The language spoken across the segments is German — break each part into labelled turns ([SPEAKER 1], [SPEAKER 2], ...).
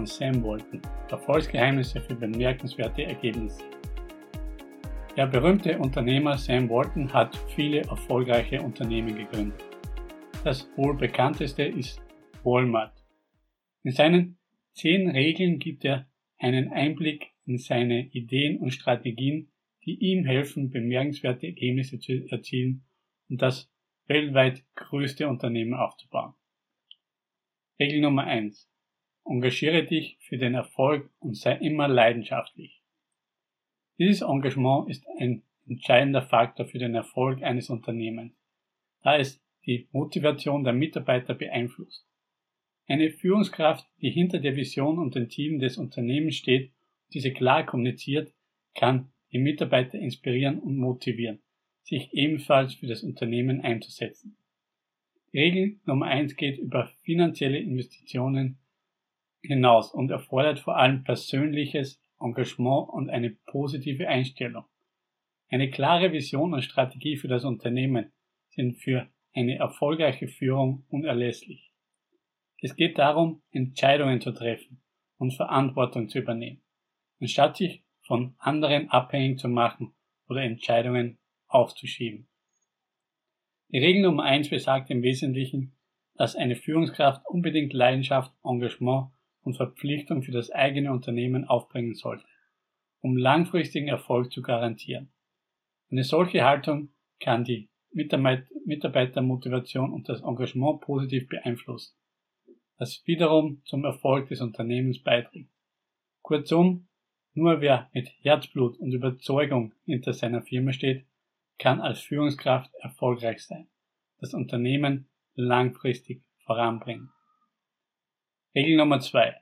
[SPEAKER 1] von Sam Walton. Erfolgsgeheimnisse für bemerkenswerte Ergebnisse. Der berühmte Unternehmer Sam Walton hat viele erfolgreiche Unternehmen gegründet. Das wohl bekannteste ist Walmart. In seinen zehn Regeln gibt er einen Einblick in seine Ideen und Strategien, die ihm helfen, bemerkenswerte Ergebnisse zu erzielen und das weltweit größte Unternehmen aufzubauen. Regel Nummer eins: Engagiere dich für den Erfolg und sei immer leidenschaftlich. Dieses Engagement ist ein entscheidender Faktor für den Erfolg eines Unternehmens, da es die Motivation der Mitarbeiter beeinflusst. Eine Führungskraft, die hinter der Vision und dem Team des Unternehmens steht und diese klar kommuniziert, kann die Mitarbeiter inspirieren und motivieren, sich ebenfalls für das Unternehmen einzusetzen. Regel Nummer eins geht über finanzielle Investitionen hinaus und erfordert vor allem persönliches Engagement und eine positive Einstellung. Eine klare Vision und Strategie für das Unternehmen sind für eine erfolgreiche Führung unerlässlich. Es geht darum, Entscheidungen zu treffen und Verantwortung zu übernehmen, anstatt sich von anderen abhängig zu machen oder Entscheidungen aufzuschieben. Die Regel Nummer eins besagt im Wesentlichen, dass eine Führungskraft unbedingt Leidenschaft, Engagement und Verpflichtung für das eigene Unternehmen aufbringen sollte, um langfristigen Erfolg zu garantieren. Eine solche Haltung kann die Mitarbeitermotivation und das Engagement positiv beeinflussen das wiederum zum Erfolg des Unternehmens beiträgt. Kurzum, nur wer mit Herzblut und Überzeugung hinter seiner Firma steht, kann als Führungskraft erfolgreich sein, das Unternehmen langfristig voranbringen. Regel Nummer zwei: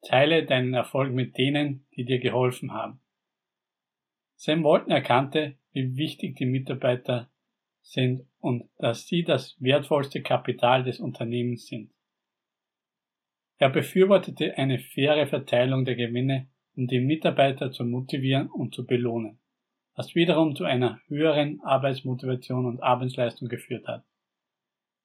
[SPEAKER 1] Teile deinen Erfolg mit denen, die dir geholfen haben. Sam Walton erkannte, wie wichtig die Mitarbeiter sind und dass sie das wertvollste Kapital des Unternehmens sind. Er befürwortete eine faire Verteilung der Gewinne, um die Mitarbeiter zu motivieren und zu belohnen, was wiederum zu einer höheren Arbeitsmotivation und Arbeitsleistung geführt hat.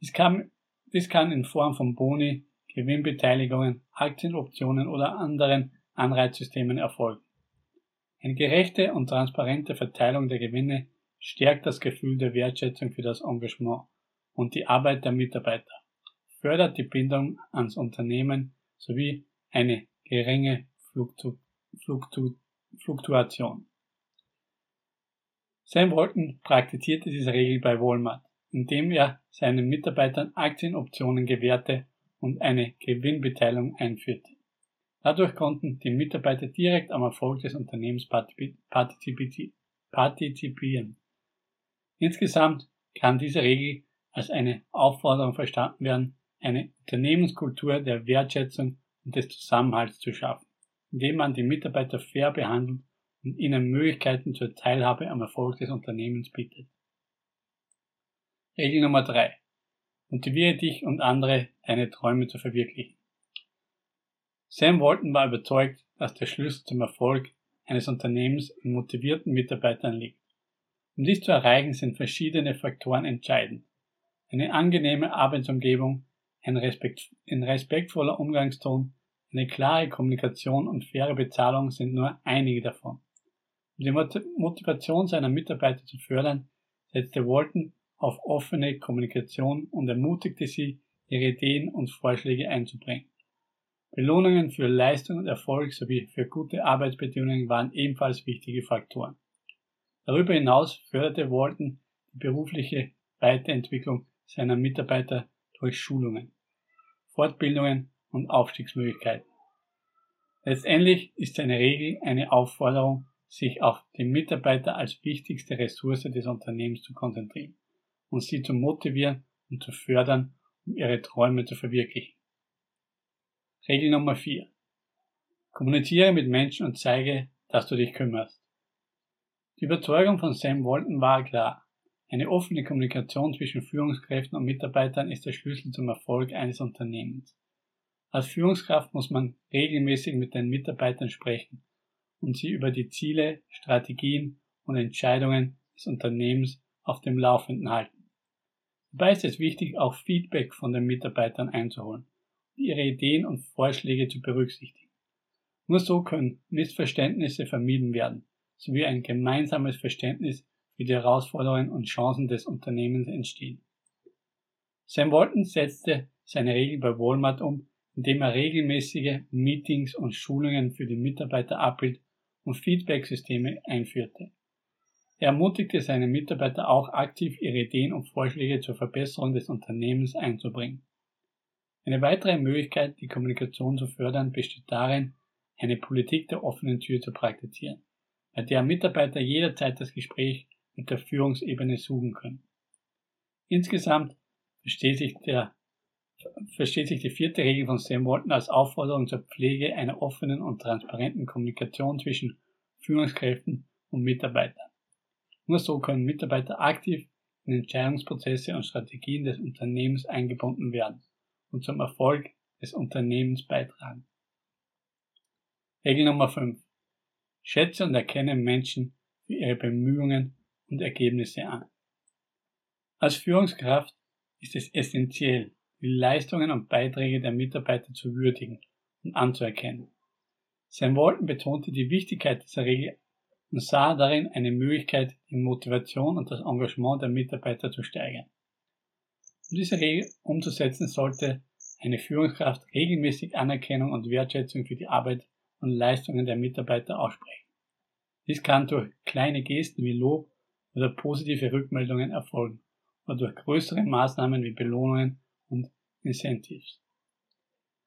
[SPEAKER 1] Dies kann, dies kann in Form von Boni, Gewinnbeteiligungen, Aktienoptionen oder anderen Anreizsystemen erfolgen. Eine gerechte und transparente Verteilung der Gewinne stärkt das Gefühl der Wertschätzung für das Engagement und die Arbeit der Mitarbeiter fördert die Bindung ans Unternehmen sowie eine geringe Fluktu Fluktu Fluktuation. Sam Walton praktizierte diese Regel bei Walmart, indem er seinen Mitarbeitern Aktienoptionen gewährte und eine Gewinnbeteiligung einführte. Dadurch konnten die Mitarbeiter direkt am Erfolg des Unternehmens partizipieren. Insgesamt kann diese Regel als eine Aufforderung verstanden werden, eine Unternehmenskultur der Wertschätzung und des Zusammenhalts zu schaffen, indem man die Mitarbeiter fair behandelt und ihnen Möglichkeiten zur Teilhabe am Erfolg des Unternehmens bietet. Regel Nummer drei: Motiviere dich und andere, deine Träume zu verwirklichen. Sam Walton war überzeugt, dass der Schlüssel zum Erfolg eines Unternehmens in motivierten Mitarbeitern liegt. Um dies zu erreichen, sind verschiedene Faktoren entscheidend. Eine angenehme Arbeitsumgebung, ein, Respekt, ein respektvoller Umgangston, eine klare Kommunikation und faire Bezahlung sind nur einige davon. Um die Motivation seiner Mitarbeiter zu fördern, setzte Walton auf offene Kommunikation und ermutigte sie, ihre Ideen und Vorschläge einzubringen. Belohnungen für Leistung und Erfolg sowie für gute Arbeitsbedingungen waren ebenfalls wichtige Faktoren. Darüber hinaus förderte Walton die berufliche Weiterentwicklung seiner Mitarbeiter durch Schulungen. Fortbildungen und Aufstiegsmöglichkeiten. Letztendlich ist seine Regel eine Aufforderung, sich auf die Mitarbeiter als wichtigste Ressource des Unternehmens zu konzentrieren und sie zu motivieren und zu fördern, um ihre Träume zu verwirklichen. Regel Nummer 4. Kommuniziere mit Menschen und zeige, dass du dich kümmerst. Die Überzeugung von Sam Walton war klar. Eine offene Kommunikation zwischen Führungskräften und Mitarbeitern ist der Schlüssel zum Erfolg eines Unternehmens. Als Führungskraft muss man regelmäßig mit den Mitarbeitern sprechen und sie über die Ziele, Strategien und Entscheidungen des Unternehmens auf dem Laufenden halten. Dabei ist es wichtig, auch Feedback von den Mitarbeitern einzuholen ihre Ideen und Vorschläge zu berücksichtigen. Nur so können Missverständnisse vermieden werden, sowie ein gemeinsames Verständnis für die Herausforderungen und Chancen des Unternehmens entstehen. Sam Walton setzte seine Regel bei Walmart um, indem er regelmäßige Meetings und Schulungen für die Mitarbeiter abhielt und Feedback-Systeme einführte. Er ermutigte seine Mitarbeiter auch aktiv ihre Ideen und Vorschläge zur Verbesserung des Unternehmens einzubringen. Eine weitere Möglichkeit, die Kommunikation zu fördern, besteht darin, eine Politik der offenen Tür zu praktizieren, bei der Mitarbeiter jederzeit das Gespräch mit der Führungsebene suchen können. Insgesamt versteht sich, der, versteht sich die vierte Regel von Sam Walton als Aufforderung zur Pflege einer offenen und transparenten Kommunikation zwischen Führungskräften und Mitarbeitern. Nur so können Mitarbeiter aktiv in Entscheidungsprozesse und Strategien des Unternehmens eingebunden werden und zum Erfolg des Unternehmens beitragen. Regel Nummer 5. Schätze und erkenne Menschen für ihre Bemühungen und Ergebnisse an. Als Führungskraft ist es essentiell, die Leistungen und Beiträge der Mitarbeiter zu würdigen und anzuerkennen. Sam Walton betonte die Wichtigkeit dieser Regel und sah darin eine Möglichkeit, die Motivation und das Engagement der Mitarbeiter zu steigern. Um diese Regel umzusetzen, sollte eine Führungskraft regelmäßig Anerkennung und Wertschätzung für die Arbeit und Leistungen der Mitarbeiter aussprechen. Dies kann durch kleine Gesten wie Lob oder positive Rückmeldungen erfolgen oder durch größere Maßnahmen wie Belohnungen und Incentives.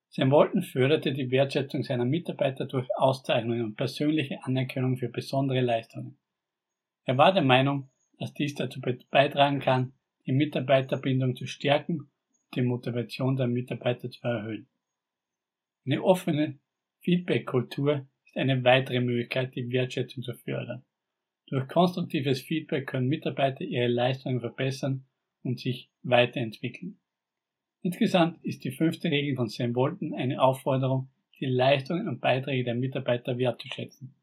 [SPEAKER 1] Sam Walton förderte die Wertschätzung seiner Mitarbeiter durch Auszeichnungen und persönliche Anerkennung für besondere Leistungen. Er war der Meinung, dass dies dazu beitragen kann, die Mitarbeiterbindung zu stärken und die Motivation der Mitarbeiter zu erhöhen. Eine offene Feedback-Kultur ist eine weitere Möglichkeit, die Wertschätzung zu fördern. Durch konstruktives Feedback können Mitarbeiter ihre Leistungen verbessern und sich weiterentwickeln. Insgesamt ist die fünfte Regel von Sam Bolton eine Aufforderung, die Leistungen und Beiträge der Mitarbeiter wertzuschätzen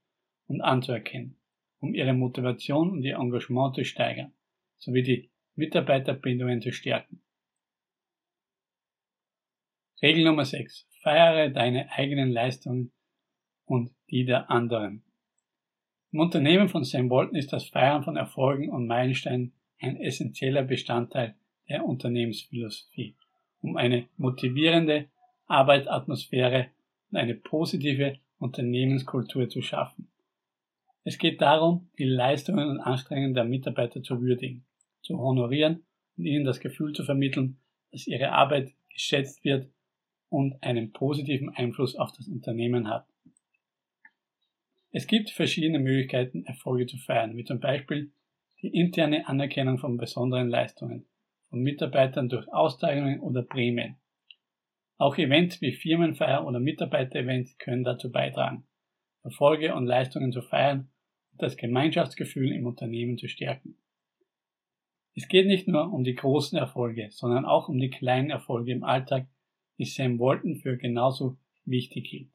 [SPEAKER 1] und anzuerkennen, um ihre Motivation und ihr Engagement zu steigern, sowie die Mitarbeiterbindungen zu stärken. Regel Nummer 6. Feiere deine eigenen Leistungen und die der anderen. Im Unternehmen von Sam Bolton ist das Feiern von Erfolgen und Meilensteinen ein essentieller Bestandteil der Unternehmensphilosophie um eine motivierende Arbeitsatmosphäre und eine positive Unternehmenskultur zu schaffen. Es geht darum, die Leistungen und Anstrengungen der Mitarbeiter zu würdigen, zu honorieren und ihnen das Gefühl zu vermitteln, dass ihre Arbeit geschätzt wird und einen positiven Einfluss auf das Unternehmen hat. Es gibt verschiedene Möglichkeiten, Erfolge zu feiern, wie zum Beispiel die interne Anerkennung von besonderen Leistungen, von Mitarbeitern durch Auszeichnungen oder Prämien. Auch Events wie Firmenfeier oder Mitarbeiterevents können dazu beitragen, Erfolge und Leistungen zu feiern und das Gemeinschaftsgefühl im Unternehmen zu stärken. Es geht nicht nur um die großen Erfolge, sondern auch um die kleinen Erfolge im Alltag, die Sam Walton für genauso wichtig hielt.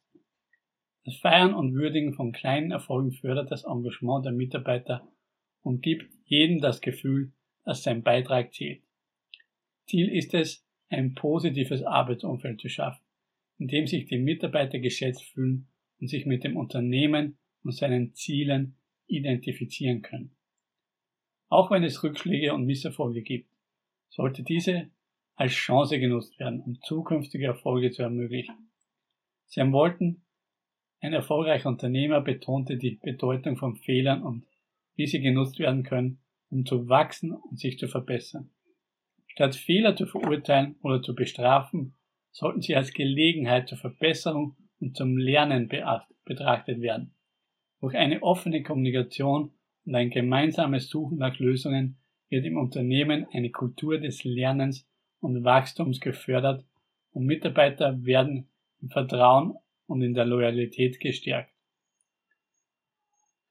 [SPEAKER 1] Das Feiern und Würdigen von kleinen Erfolgen fördert das Engagement der Mitarbeiter und gibt jedem das Gefühl, dass sein Beitrag zählt. Ziel ist es, ein positives Arbeitsumfeld zu schaffen, in dem sich die Mitarbeiter geschätzt fühlen und sich mit dem Unternehmen und seinen Zielen identifizieren können. Auch wenn es Rückschläge und Misserfolge gibt, sollte diese als Chance genutzt werden, um zukünftige Erfolge zu ermöglichen. Sam Walton, ein erfolgreicher Unternehmer, betonte die Bedeutung von Fehlern und wie sie genutzt werden können, um zu wachsen und sich zu verbessern. Statt Fehler zu verurteilen oder zu bestrafen, sollten sie als Gelegenheit zur Verbesserung und zum Lernen betrachtet werden. Durch eine offene Kommunikation und ein gemeinsames Suchen nach Lösungen wird im Unternehmen eine Kultur des Lernens und Wachstums gefördert und Mitarbeiter werden im Vertrauen und in der Loyalität gestärkt.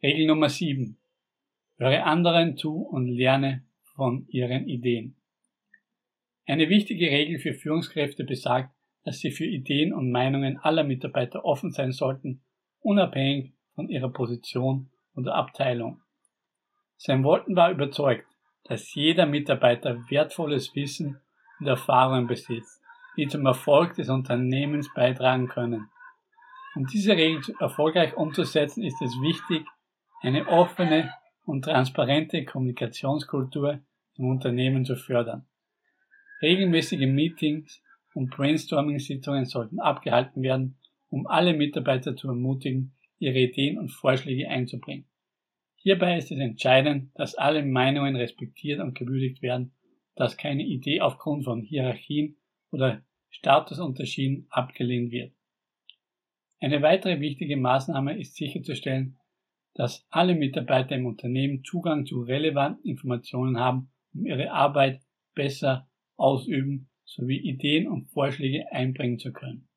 [SPEAKER 1] Regel Nummer 7. Höre anderen zu und lerne von ihren Ideen. Eine wichtige Regel für Führungskräfte besagt, dass sie für Ideen und Meinungen aller Mitarbeiter offen sein sollten, unabhängig von ihrer Position oder Abteilung. Sam Walton war überzeugt, dass jeder Mitarbeiter wertvolles Wissen und Erfahrungen besitzt, die zum Erfolg des Unternehmens beitragen können. Um diese Regeln erfolgreich umzusetzen, ist es wichtig, eine offene und transparente Kommunikationskultur im Unternehmen zu fördern. Regelmäßige Meetings und Brainstorming-Sitzungen sollten abgehalten werden, um alle Mitarbeiter zu ermutigen, ihre Ideen und Vorschläge einzubringen. Hierbei ist es entscheidend, dass alle Meinungen respektiert und gewürdigt werden, dass keine Idee aufgrund von Hierarchien oder Statusunterschieden abgelehnt wird. Eine weitere wichtige Maßnahme ist sicherzustellen, dass alle Mitarbeiter im Unternehmen Zugang zu relevanten Informationen haben, um ihre Arbeit besser ausüben sowie Ideen und Vorschläge einbringen zu können.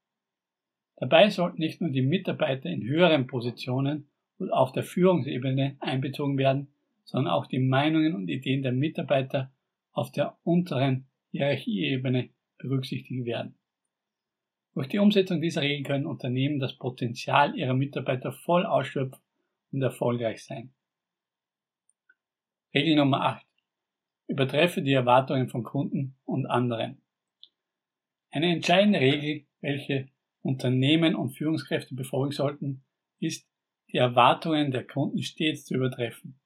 [SPEAKER 1] Dabei sollten nicht nur die Mitarbeiter in höheren Positionen und auf der Führungsebene einbezogen werden, sondern auch die Meinungen und Ideen der Mitarbeiter auf der unteren Hierarchieebene berücksichtigt werden. Durch die Umsetzung dieser Regeln können Unternehmen das Potenzial ihrer Mitarbeiter voll ausschöpfen und erfolgreich sein. Regel Nummer 8. Übertreffe die Erwartungen von Kunden und anderen. Eine entscheidende Regel, welche Unternehmen und Führungskräfte befolgen sollten, ist, die Erwartungen der Kunden stets zu übertreffen.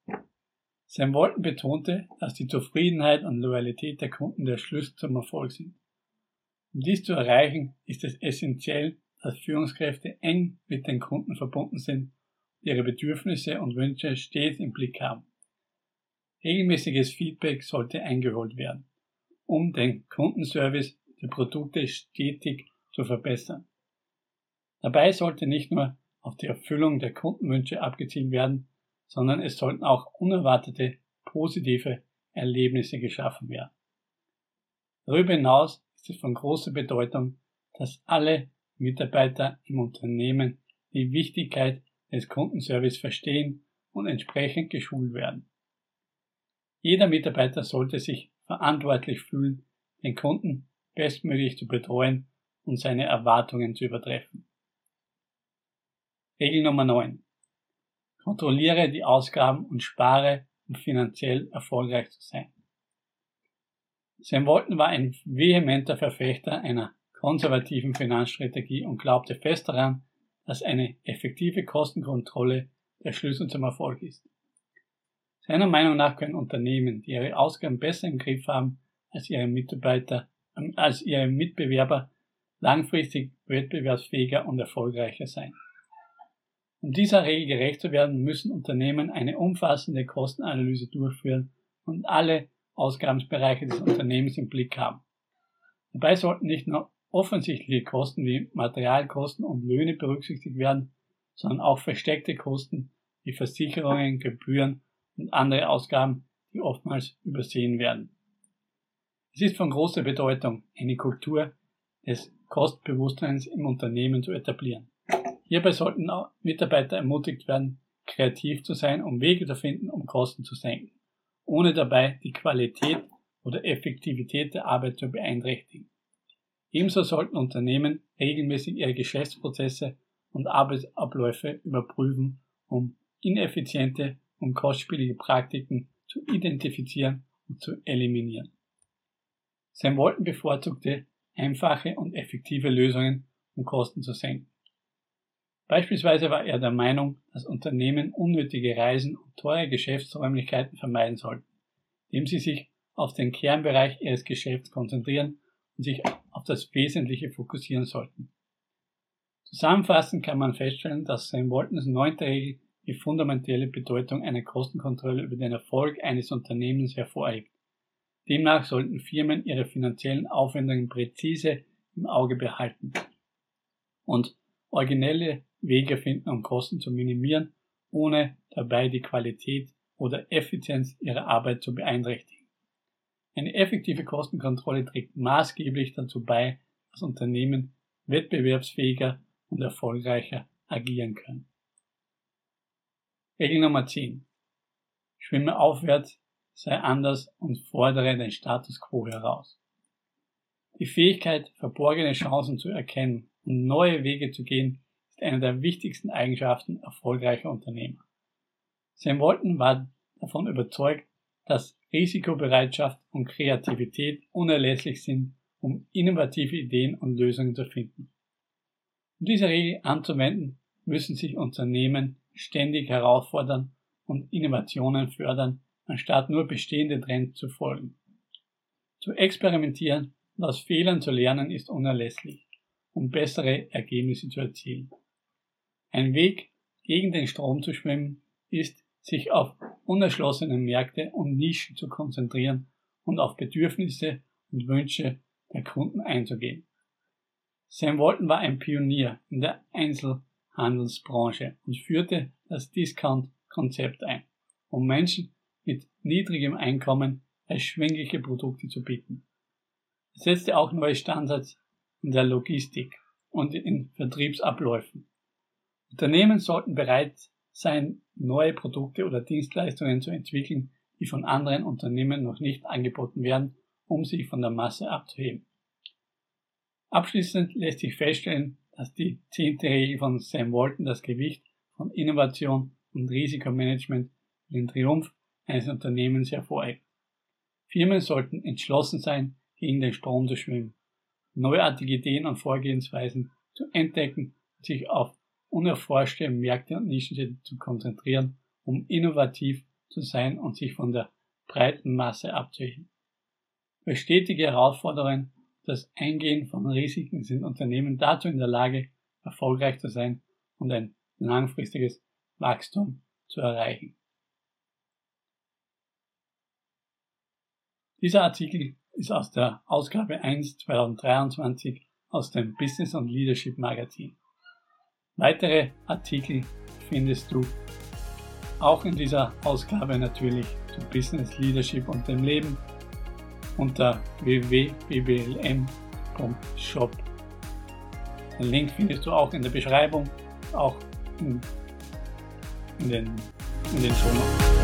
[SPEAKER 1] Sam Walton betonte, dass die Zufriedenheit und Loyalität der Kunden der Schlüssel zum Erfolg sind. Um dies zu erreichen, ist es essentiell, dass Führungskräfte eng mit den Kunden verbunden sind und ihre Bedürfnisse und Wünsche stets im Blick haben. Regelmäßiges Feedback sollte eingeholt werden, um den Kundenservice der Produkte stetig zu verbessern. Dabei sollte nicht nur auf die Erfüllung der Kundenwünsche abgezielt werden, sondern es sollten auch unerwartete positive Erlebnisse geschaffen werden. Darüber hinaus ist es von großer Bedeutung, dass alle Mitarbeiter im Unternehmen die Wichtigkeit des Kundenservice verstehen und entsprechend geschult werden. Jeder Mitarbeiter sollte sich verantwortlich fühlen, den Kunden bestmöglich zu betreuen und seine Erwartungen zu übertreffen. Regel Nummer 9. Kontrolliere die Ausgaben und spare, um finanziell erfolgreich zu sein. Sam Walton war ein vehementer Verfechter einer konservativen Finanzstrategie und glaubte fest daran, dass eine effektive Kostenkontrolle der Schlüssel zum Erfolg ist. Seiner Meinung nach können Unternehmen, die ihre Ausgaben besser im Griff haben als ihre Mitarbeiter, ähm, als ihre Mitbewerber, langfristig wettbewerbsfähiger und erfolgreicher sein. Um dieser Regel gerecht zu werden, müssen Unternehmen eine umfassende Kostenanalyse durchführen und alle Ausgabenbereiche des Unternehmens im Blick haben. Dabei sollten nicht nur offensichtliche Kosten wie Materialkosten und Löhne berücksichtigt werden, sondern auch versteckte Kosten wie Versicherungen, Gebühren und andere Ausgaben, die oftmals übersehen werden. Es ist von großer Bedeutung, eine Kultur des Kostbewusstseins im Unternehmen zu etablieren. Hierbei sollten Mitarbeiter ermutigt werden, kreativ zu sein, um Wege zu finden, um Kosten zu senken, ohne dabei die Qualität oder Effektivität der Arbeit zu beeinträchtigen. Ebenso sollten Unternehmen regelmäßig ihre Geschäftsprozesse und Arbeitsabläufe überprüfen, um ineffiziente und kostspielige Praktiken zu identifizieren und zu eliminieren. Sam Walton bevorzugte einfache und effektive Lösungen, um Kosten zu senken. Beispielsweise war er der Meinung, dass Unternehmen unnötige Reisen und teure Geschäftsräumlichkeiten vermeiden sollten, indem sie sich auf den Kernbereich ihres Geschäfts konzentrieren und sich auf das Wesentliche fokussieren sollten. Zusammenfassend kann man feststellen, dass Sam Waltons neunte Regel die fundamentale Bedeutung einer Kostenkontrolle über den Erfolg eines Unternehmens hervorhebt. Demnach sollten Firmen ihre finanziellen Aufwendungen präzise im Auge behalten und originelle Wege finden, um Kosten zu minimieren, ohne dabei die Qualität oder Effizienz ihrer Arbeit zu beeinträchtigen. Eine effektive Kostenkontrolle trägt maßgeblich dazu bei, dass Unternehmen wettbewerbsfähiger und erfolgreicher agieren können. Regel Nummer 10. Schwimme aufwärts, sei anders und fordere den Status quo heraus. Die Fähigkeit, verborgene Chancen zu erkennen und neue Wege zu gehen, ist eine der wichtigsten Eigenschaften erfolgreicher Unternehmer. Sam Walton war davon überzeugt, dass Risikobereitschaft und Kreativität unerlässlich sind, um innovative Ideen und Lösungen zu finden. Um diese Regel anzuwenden, müssen sich Unternehmen ständig herausfordern und Innovationen fördern, anstatt nur bestehende Trends zu folgen. Zu experimentieren und aus Fehlern zu lernen ist unerlässlich, um bessere Ergebnisse zu erzielen. Ein Weg, gegen den Strom zu schwimmen, ist, sich auf unerschlossene Märkte und Nischen zu konzentrieren und auf Bedürfnisse und Wünsche der Kunden einzugehen. Sam Walton war ein Pionier in der Einzelhandelsbranche und führte das Discount-Konzept ein, um Menschen mit niedrigem Einkommen erschwingliche Produkte zu bieten. Er setzte auch neue Standards in der Logistik und in Vertriebsabläufen. Unternehmen sollten bereit sein, neue Produkte oder Dienstleistungen zu entwickeln, die von anderen Unternehmen noch nicht angeboten werden, um sich von der Masse abzuheben. Abschließend lässt sich feststellen, dass die zehnte Regel von Sam Walton das Gewicht von Innovation und Risikomanagement den Triumph eines Unternehmens hervorhebt. Firmen sollten entschlossen sein, gegen den Strom zu schwimmen, neuartige Ideen und Vorgehensweisen zu entdecken und sich auf unerforschte Märkte und Nischen zu konzentrieren, um innovativ zu sein und sich von der breiten Masse abzuheben. Durch stetige Herausforderungen das Eingehen von Risiken sind Unternehmen dazu in der Lage, erfolgreich zu sein und ein langfristiges Wachstum zu erreichen. Dieser Artikel ist aus der Ausgabe 1 2023 aus dem Business und Leadership Magazin. Weitere Artikel findest du auch in dieser Ausgabe natürlich zu Business, Leadership und dem Leben unter www.bblm.shop. Den Link findest du auch in der Beschreibung, auch in, in den, in den Show Notes.